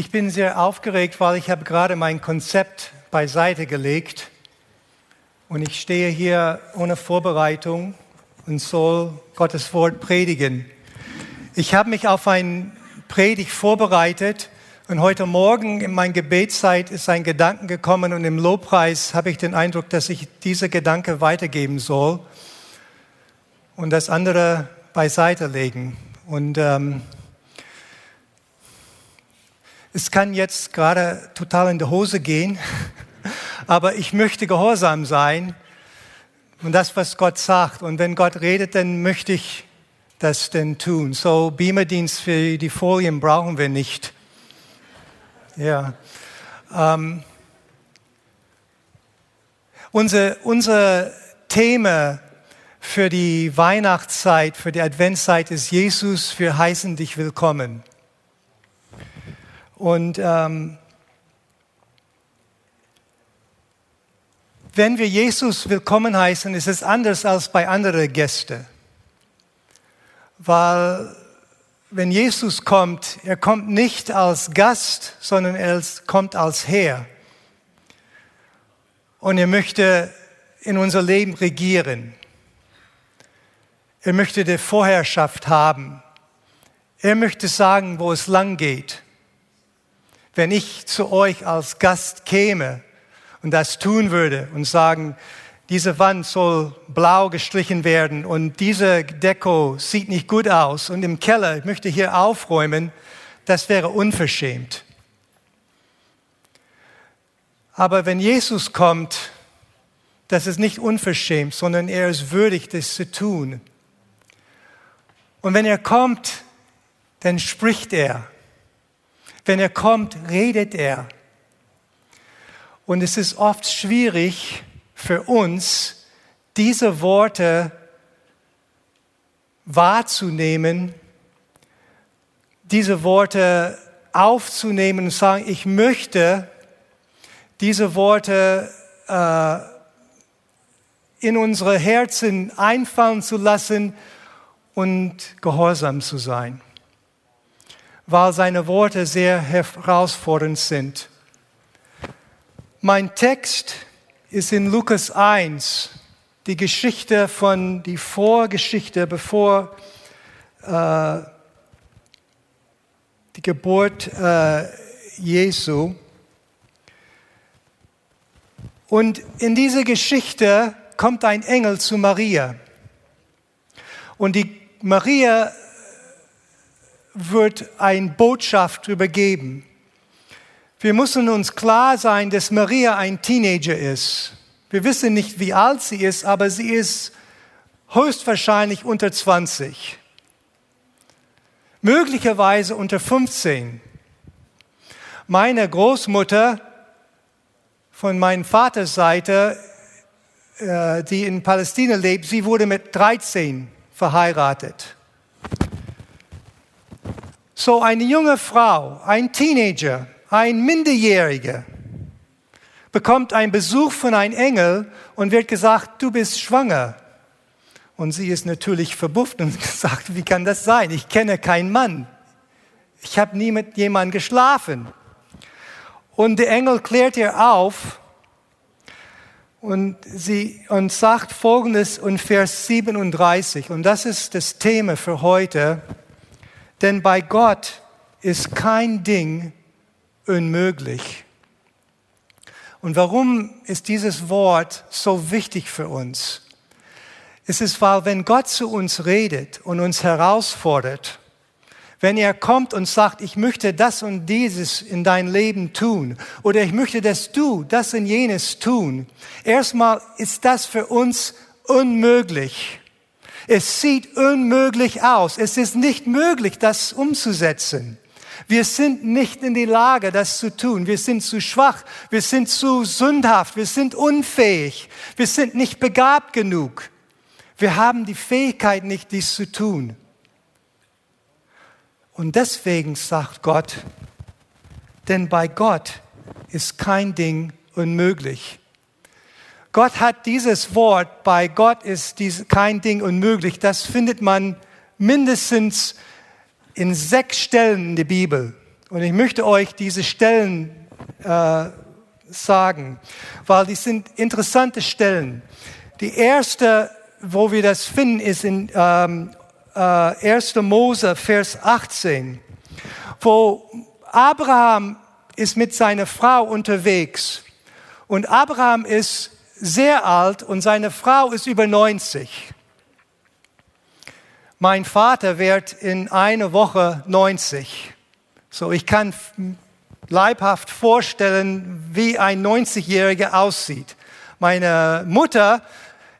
Ich bin sehr aufgeregt, weil ich habe gerade mein Konzept beiseite gelegt und ich stehe hier ohne Vorbereitung und soll Gottes Wort predigen. Ich habe mich auf ein Predigt vorbereitet und heute Morgen in meiner Gebetszeit ist ein Gedanke gekommen und im Lobpreis habe ich den Eindruck, dass ich diese Gedanke weitergeben soll und das andere beiseite legen. Und ähm, es kann jetzt gerade total in die Hose gehen, aber ich möchte gehorsam sein und das, was Gott sagt. Und wenn Gott redet, dann möchte ich das denn tun. So Beamerdienst für die Folien brauchen wir nicht. Ja. Ähm, unser, unser Thema für die Weihnachtszeit, für die Adventszeit ist Jesus, wir heißen dich willkommen. Und ähm, wenn wir Jesus willkommen heißen, ist es anders als bei anderen Gästen. Weil wenn Jesus kommt, er kommt nicht als Gast, sondern er kommt als Herr. Und er möchte in unser Leben regieren. Er möchte die Vorherrschaft haben. Er möchte sagen, wo es lang geht wenn ich zu euch als Gast käme und das tun würde und sagen, diese Wand soll blau gestrichen werden und diese Deko sieht nicht gut aus und im Keller, ich möchte hier aufräumen, das wäre unverschämt. Aber wenn Jesus kommt, das ist nicht unverschämt, sondern er ist würdig, das zu tun. Und wenn er kommt, dann spricht er. Wenn er kommt, redet er. Und es ist oft schwierig für uns, diese Worte wahrzunehmen, diese Worte aufzunehmen und sagen, ich möchte diese Worte äh, in unsere Herzen einfallen zu lassen und gehorsam zu sein weil seine Worte sehr herausfordernd sind. Mein Text ist in Lukas 1, die Geschichte von, die Vorgeschichte, bevor äh, die Geburt äh, Jesu. Und in dieser Geschichte kommt ein Engel zu Maria. Und die Maria wird ein Botschaft übergeben. Wir müssen uns klar sein, dass Maria ein Teenager ist. Wir wissen nicht, wie alt sie ist, aber sie ist höchstwahrscheinlich unter 20. Möglicherweise unter 15. Meine Großmutter von meinem Vaters Seite, äh, die in Palästina lebt, sie wurde mit 13 verheiratet. So eine junge Frau, ein Teenager, ein Minderjähriger bekommt einen Besuch von einem Engel und wird gesagt, du bist schwanger. Und sie ist natürlich verbufft und sagt, wie kann das sein? Ich kenne keinen Mann. Ich habe nie mit jemandem geschlafen. Und der Engel klärt ihr auf und, sie, und sagt Folgendes in Vers 37, und das ist das Thema für heute. Denn bei Gott ist kein Ding unmöglich. Und warum ist dieses Wort so wichtig für uns? Es ist, weil wenn Gott zu uns redet und uns herausfordert, wenn er kommt und sagt, ich möchte das und dieses in dein Leben tun oder ich möchte, dass du das und jenes tun, erstmal ist das für uns unmöglich. Es sieht unmöglich aus. Es ist nicht möglich, das umzusetzen. Wir sind nicht in die Lage, das zu tun. Wir sind zu schwach. Wir sind zu sündhaft. Wir sind unfähig. Wir sind nicht begabt genug. Wir haben die Fähigkeit nicht, dies zu tun. Und deswegen sagt Gott, denn bei Gott ist kein Ding unmöglich. Gott hat dieses Wort, bei Gott ist dies kein Ding unmöglich, das findet man mindestens in sechs Stellen in der Bibel. Und ich möchte euch diese Stellen äh, sagen, weil die sind interessante Stellen. Die erste, wo wir das finden, ist in ähm, äh, 1. Mose, Vers 18, wo Abraham ist mit seiner Frau unterwegs und Abraham ist sehr alt und seine Frau ist über 90. Mein Vater wird in einer Woche 90. So, ich kann leibhaft vorstellen, wie ein 90-Jähriger aussieht. Meine Mutter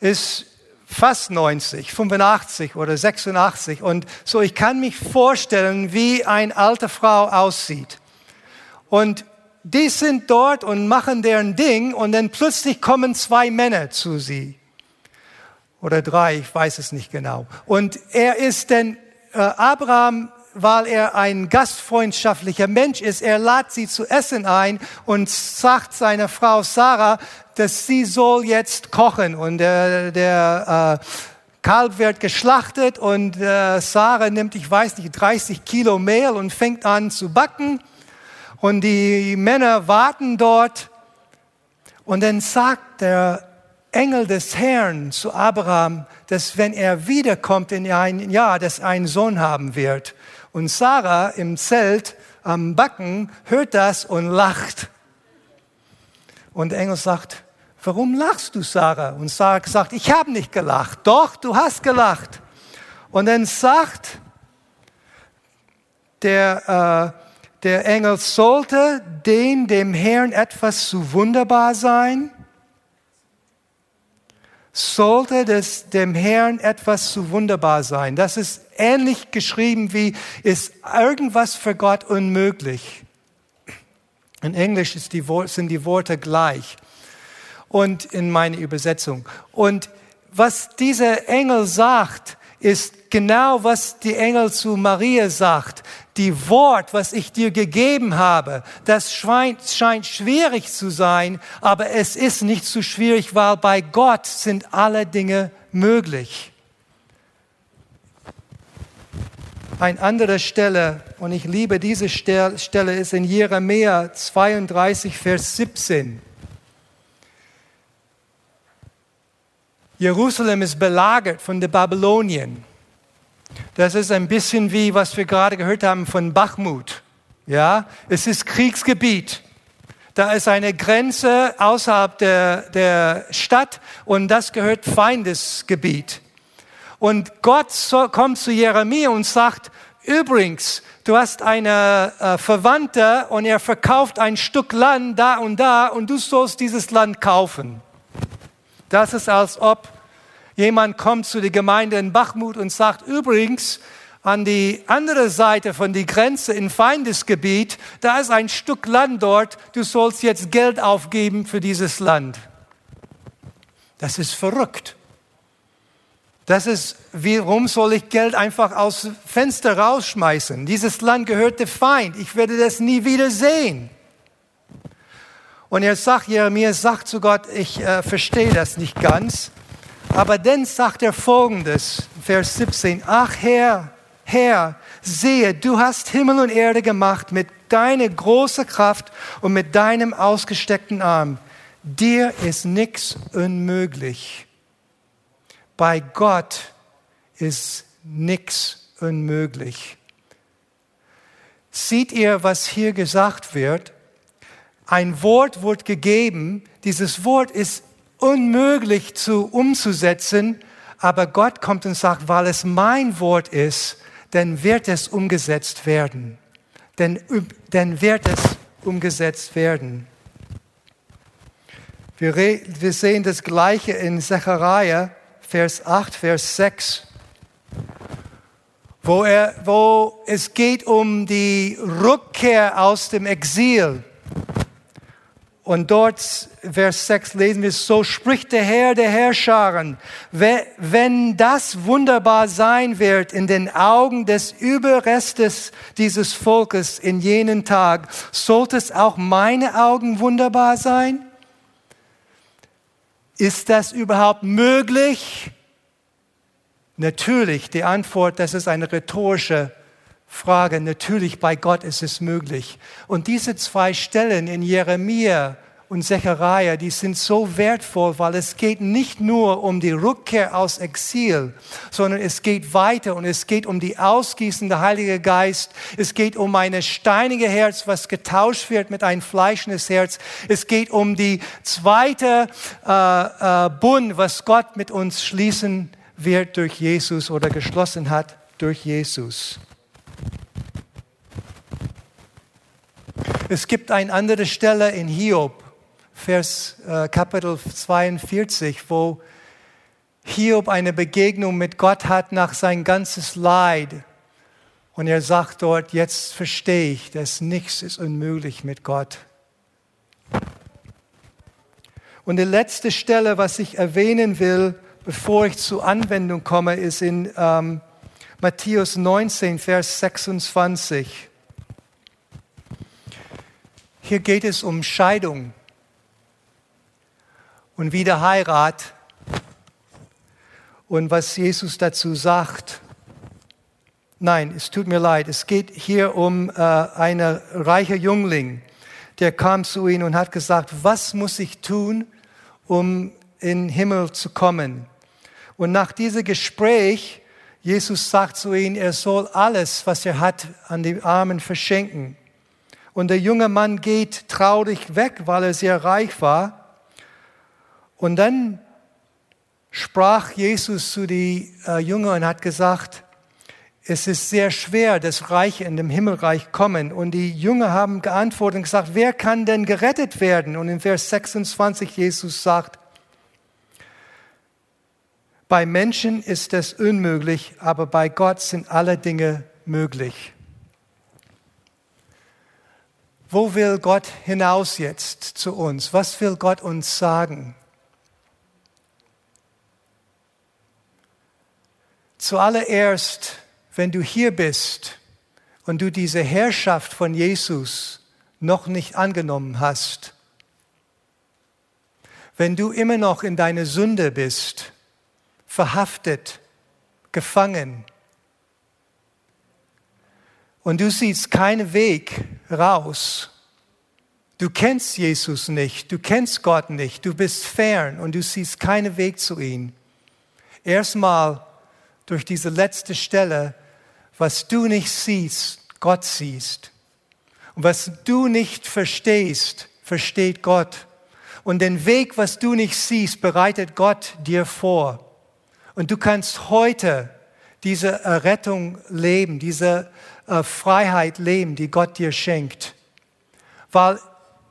ist fast 90, 85 oder 86 und so ich kann mich vorstellen, wie eine alte Frau aussieht. Und die sind dort und machen deren Ding und dann plötzlich kommen zwei Männer zu sie. Oder drei, ich weiß es nicht genau. Und er ist denn, äh, Abraham weil er ein gastfreundschaftlicher Mensch ist, er lädt sie zu essen ein und sagt seiner Frau Sarah, dass sie soll jetzt kochen und der, der äh, Kalb wird geschlachtet und äh, Sarah nimmt, ich weiß nicht, 30 Kilo Mehl und fängt an zu backen und die Männer warten dort und dann sagt der Engel des Herrn zu Abraham, dass wenn er wiederkommt in ein Jahr, dass er einen Sohn haben wird. Und Sarah im Zelt am Backen hört das und lacht. Und der Engel sagt, warum lachst du, Sarah? Und Sarah sagt, ich habe nicht gelacht. Doch, du hast gelacht. Und dann sagt der, äh, der Engel, sollte dem, dem Herrn etwas zu wunderbar sein? sollte das dem Herrn etwas zu wunderbar sein. Das ist ähnlich geschrieben wie, ist irgendwas für Gott unmöglich. In Englisch die, sind die Worte gleich und in meiner Übersetzung. Und was dieser Engel sagt, ist genau, was die Engel zu Maria sagt die Wort, was ich dir gegeben habe, das scheint, scheint schwierig zu sein, aber es ist nicht so schwierig, weil bei Gott sind alle Dinge möglich. Eine andere Stelle, und ich liebe diese Stelle, ist in Jeremia 32, Vers 17. Jerusalem ist belagert von den Babylonien. Das ist ein bisschen wie, was wir gerade gehört haben von Bachmut. Ja, es ist Kriegsgebiet. Da ist eine Grenze außerhalb der, der Stadt und das gehört Feindesgebiet. Und Gott kommt zu Jeremia und sagt, übrigens, du hast eine äh, Verwandte und er verkauft ein Stück Land da und da und du sollst dieses Land kaufen. Das ist als ob Jemand kommt zu der Gemeinde in Bachmut und sagt, übrigens, an die andere Seite von die Grenze in Feindesgebiet, da ist ein Stück Land dort, du sollst jetzt Geld aufgeben für dieses Land. Das ist verrückt. Das ist, warum soll ich Geld einfach aus Fenster rausschmeißen? Dieses Land gehört dem Feind. Ich werde das nie wieder sehen. Und er sagt, Jeremia sagt zu Gott, ich äh, verstehe das nicht ganz. Aber dann sagt er folgendes, Vers 17, ach Herr, Herr, sehe, du hast Himmel und Erde gemacht mit deiner großen Kraft und mit deinem ausgesteckten Arm. Dir ist nichts unmöglich. Bei Gott ist nichts unmöglich. Seht ihr, was hier gesagt wird? Ein Wort wird gegeben. Dieses Wort ist unmöglich zu umzusetzen, aber Gott kommt und sagt, weil es mein Wort ist, dann wird es umgesetzt werden. Denn, dann wird es umgesetzt werden. Wir, wir sehen das Gleiche in Zechariah, Vers 8, Vers 6, wo, er, wo es geht um die Rückkehr aus dem Exil. Und dort, Vers 6 lesen wir, so spricht der Herr der Herrscharen, wenn das wunderbar sein wird in den Augen des Überrestes dieses Volkes in jenen Tag, sollte es auch meine Augen wunderbar sein? Ist das überhaupt möglich? Natürlich, die Antwort, das ist eine rhetorische Frage, natürlich bei Gott ist es möglich. Und diese zwei Stellen in Jeremia und Zechariah, die sind so wertvoll, weil es geht nicht nur um die Rückkehr aus Exil, sondern es geht weiter und es geht um die ausgießende Heilige Geist. Es geht um ein steinige Herz, was getauscht wird mit ein fleischendes Herz. Es geht um die zweite äh, äh, Bund, was Gott mit uns schließen wird durch Jesus oder geschlossen hat durch Jesus. Es gibt eine andere Stelle in Hiob, Vers äh, Kapitel 42, wo Hiob eine Begegnung mit Gott hat nach sein ganzes Leid. Und er sagt dort, jetzt verstehe ich, dass nichts ist unmöglich mit Gott. Und die letzte Stelle, was ich erwähnen will, bevor ich zur Anwendung komme, ist in ähm, Matthäus 19, Vers 26. Hier geht es um Scheidung und Wiederheirat und was Jesus dazu sagt. Nein, es tut mir leid. Es geht hier um äh, einen reichen Jüngling, der kam zu ihm und hat gesagt, was muss ich tun, um in den Himmel zu kommen? Und nach diesem Gespräch, Jesus sagt zu ihm, er soll alles, was er hat, an die Armen verschenken. Und der junge Mann geht traurig weg, weil er sehr reich war. Und dann sprach Jesus zu den äh, Jüngern und hat gesagt, es ist sehr schwer, dass Reiche in dem Himmelreich kommen. Und die Jünger haben geantwortet und gesagt, wer kann denn gerettet werden? Und in Vers 26 Jesus sagt, bei Menschen ist das unmöglich, aber bei Gott sind alle Dinge möglich. Wo will Gott hinaus jetzt zu uns? Was will Gott uns sagen? Zuallererst, wenn du hier bist und du diese Herrschaft von Jesus noch nicht angenommen hast, wenn du immer noch in deine Sünde bist, verhaftet, gefangen, und du siehst keinen Weg raus, du kennst Jesus nicht, du kennst Gott nicht, du bist fern und du siehst keinen Weg zu ihm. Erstmal durch diese letzte Stelle, was du nicht siehst, Gott siehst. Und was du nicht verstehst, versteht Gott. Und den Weg, was du nicht siehst, bereitet Gott dir vor. Und du kannst heute diese Errettung leben, diese äh, Freiheit leben, die Gott dir schenkt. Weil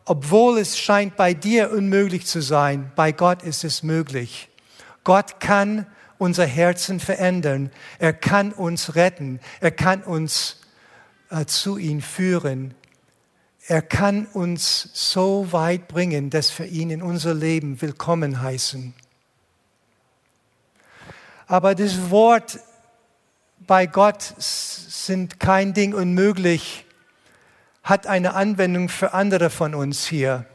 obwohl es scheint bei dir unmöglich zu sein, bei Gott ist es möglich. Gott kann unser Herzen verändern. Er kann uns retten. Er kann uns äh, zu ihm führen. Er kann uns so weit bringen, dass wir ihn in unser Leben willkommen heißen. Aber das Wort bei Gott sind kein Ding unmöglich, hat eine Anwendung für andere von uns hier.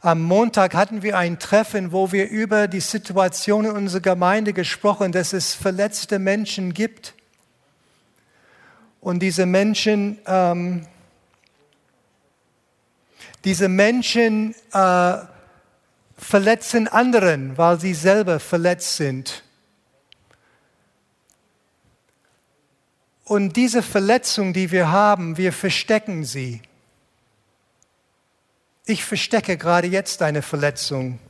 Am Montag hatten wir ein Treffen, wo wir über die Situation in unserer Gemeinde gesprochen, dass es verletzte Menschen gibt. Und diese Menschen, ähm, diese Menschen äh, verletzen anderen, weil sie selber verletzt sind. Und diese Verletzung, die wir haben, wir verstecken sie. Ich verstecke gerade jetzt eine Verletzung.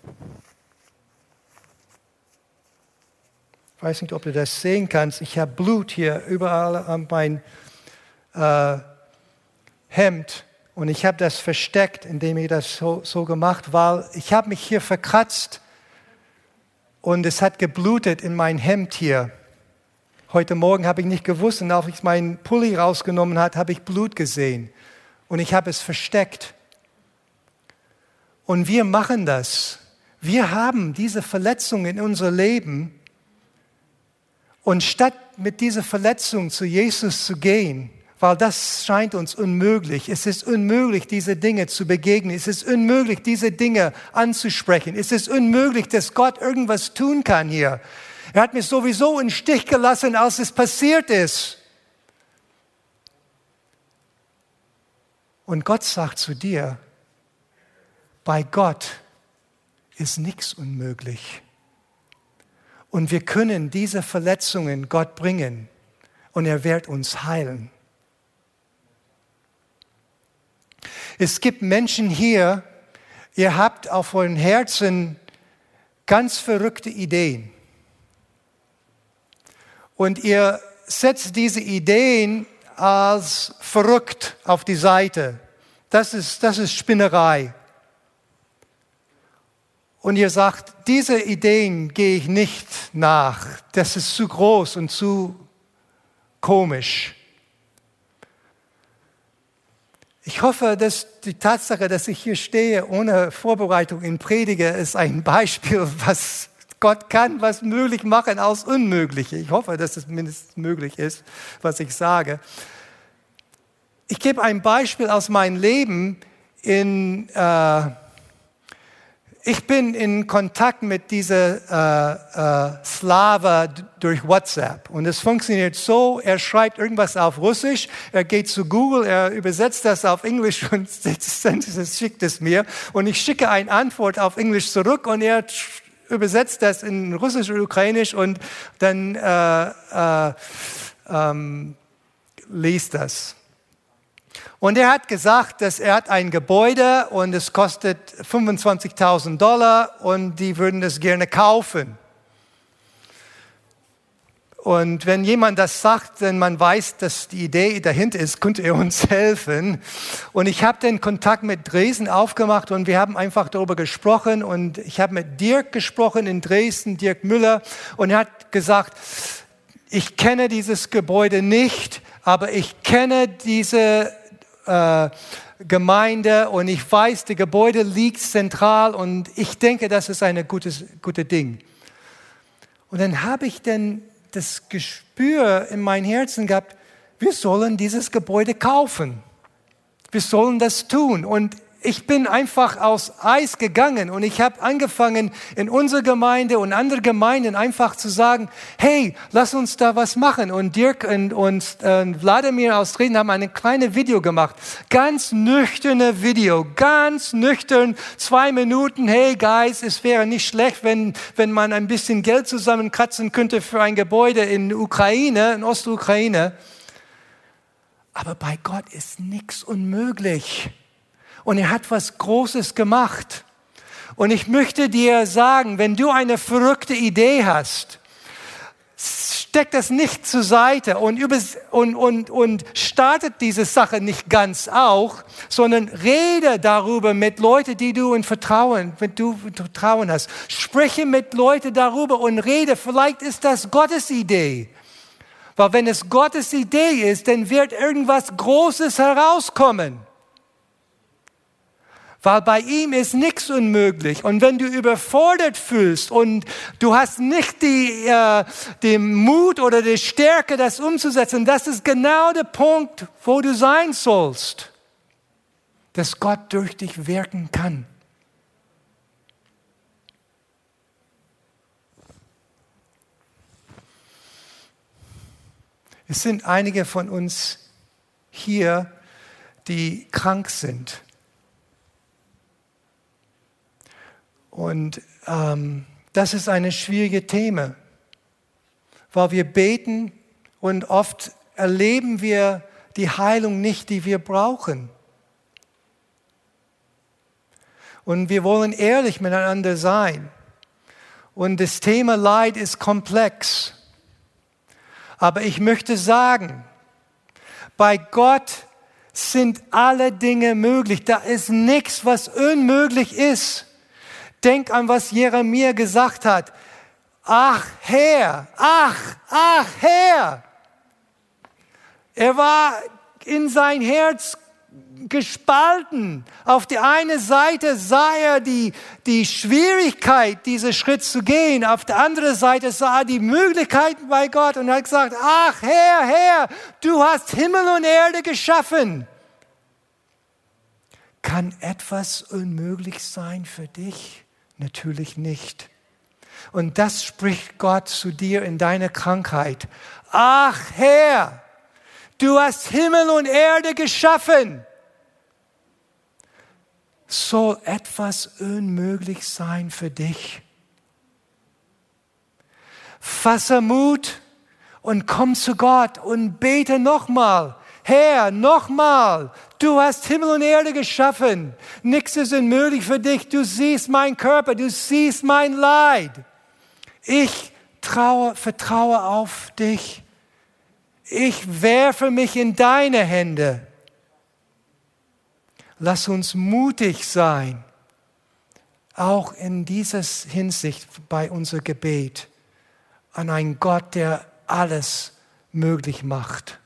Ich weiß nicht, ob du das sehen kannst. Ich habe Blut hier überall an mein äh, Hemd und ich habe das versteckt, indem ich das so, so gemacht, weil ich habe mich hier verkratzt und es hat geblutet in mein Hemd hier. Heute Morgen habe ich nicht gewusst und als ich meinen Pulli rausgenommen habe, habe ich Blut gesehen und ich habe es versteckt. Und wir machen das. Wir haben diese Verletzung in unser Leben. Und statt mit dieser Verletzung zu Jesus zu gehen, weil das scheint uns unmöglich. Es ist unmöglich, diese Dinge zu begegnen. Es ist unmöglich, diese Dinge anzusprechen. Es ist unmöglich, dass Gott irgendwas tun kann hier. Er hat mich sowieso in Stich gelassen, als es passiert ist. Und Gott sagt zu dir, bei Gott ist nichts unmöglich. Und wir können diese Verletzungen Gott bringen und er wird uns heilen. Es gibt Menschen hier, ihr habt auf euren Herzen ganz verrückte Ideen. Und ihr setzt diese Ideen als verrückt auf die Seite. Das ist, das ist Spinnerei. Und ihr sagt, diese Ideen gehe ich nicht nach. Das ist zu groß und zu komisch. Ich hoffe, dass die Tatsache, dass ich hier stehe ohne Vorbereitung in Predige, ist ein Beispiel, was Gott kann, was möglich machen aus Unmögliche. Ich hoffe, dass es mindestens möglich ist, was ich sage. Ich gebe ein Beispiel aus meinem Leben in äh, ich bin in Kontakt mit dieser äh, äh, Slava durch WhatsApp und es funktioniert so, er schreibt irgendwas auf Russisch, er geht zu Google, er übersetzt das auf Englisch und schickt es mir und ich schicke eine Antwort auf Englisch zurück und er übersetzt das in Russisch und Ukrainisch und dann äh, äh, ähm, liest das. Und er hat gesagt, dass er hat ein Gebäude und es kostet 25.000 Dollar und die würden es gerne kaufen. Und wenn jemand das sagt, wenn man weiß, dass die Idee dahinter ist, könnte er uns helfen. Und ich habe den Kontakt mit Dresden aufgemacht und wir haben einfach darüber gesprochen. Und ich habe mit Dirk gesprochen in Dresden, Dirk Müller, und er hat gesagt, ich kenne dieses Gebäude nicht, aber ich kenne diese äh, Gemeinde und ich weiß, das Gebäude liegt zentral und ich denke, das ist ein gutes, gutes Ding. Und dann habe ich dann das Gespür in mein Herzen gehabt, wir sollen dieses Gebäude kaufen. Wir sollen das tun. Und ich bin einfach aus Eis gegangen und ich habe angefangen, in unserer Gemeinde und andere Gemeinden einfach zu sagen, hey, lass uns da was machen. Und Dirk und, und äh, Wladimir aus Dresden haben ein kleines Video gemacht. Ganz nüchterne Video, ganz nüchtern, zwei Minuten. Hey, Guys, es wäre nicht schlecht, wenn, wenn man ein bisschen Geld zusammenkratzen könnte für ein Gebäude in Ukraine, in Ostukraine. Aber bei Gott ist nichts unmöglich und er hat was Großes gemacht. Und ich möchte dir sagen, wenn du eine verrückte Idee hast, steck das nicht zur Seite und, und, und, und startet diese Sache nicht ganz auch, sondern rede darüber mit Leuten, die du in Vertrauen, wenn du Vertrauen hast. Spreche mit Leuten darüber und rede. Vielleicht ist das Gottes Idee. Weil wenn es Gottes Idee ist, dann wird irgendwas Großes herauskommen weil bei ihm ist nichts unmöglich. Und wenn du überfordert fühlst und du hast nicht die, äh, den Mut oder die Stärke, das umzusetzen, das ist genau der Punkt, wo du sein sollst, dass Gott durch dich wirken kann. Es sind einige von uns hier, die krank sind Und ähm, das ist eine schwierige Thema, weil wir beten und oft erleben wir die Heilung nicht, die wir brauchen. Und wir wollen ehrlich miteinander sein. Und das Thema Leid ist komplex. Aber ich möchte sagen, bei Gott sind alle Dinge möglich. Da ist nichts, was unmöglich ist. Denk an, was Jeremia gesagt hat. Ach Herr, ach, ach Herr. Er war in sein Herz gespalten. Auf die eine Seite sah er die, die Schwierigkeit, diesen Schritt zu gehen. Auf der anderen Seite sah er die Möglichkeiten bei Gott und hat gesagt, ach Herr, Herr, du hast Himmel und Erde geschaffen. Kann etwas unmöglich sein für dich? Natürlich nicht. Und das spricht Gott zu dir in deiner Krankheit. Ach Herr, du hast Himmel und Erde geschaffen. Soll etwas unmöglich sein für dich? Fasse Mut und komm zu Gott und bete nochmal. Herr, nochmal, du hast Himmel und Erde geschaffen. Nichts ist unmöglich für dich. Du siehst meinen Körper, du siehst mein Leid. Ich traue, vertraue auf dich. Ich werfe mich in deine Hände. Lass uns mutig sein, auch in dieser Hinsicht bei unser Gebet an einen Gott, der alles möglich macht.